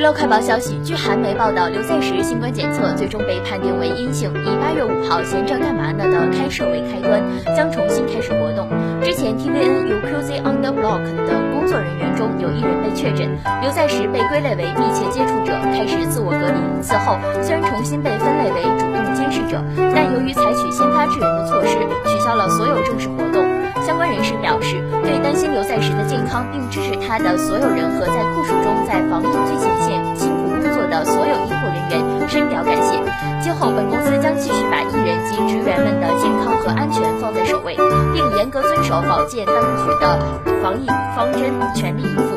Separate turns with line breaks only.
娱乐快报消息，据韩媒报道，刘在石新冠检测最终被判定为阴性，以八月五号闲着干嘛呢的开设为开端，将重新开始活动。之前 TVN 有 QZ on the Block 的工作人员中有一人被确诊，刘在石被归类为密切接触者，开始自我隔离。此后虽然重新被分类为主动监视者，但由于采取先发制人的措施，取消了所有正式活动。相关人士表示，对担心刘在石的健康并支持他的所有人和在酷暑深表感谢。今后，本公司将继续把艺人及职员们的健康和安全放在首位，并严格遵守保健当局的防疫方针，全力以赴。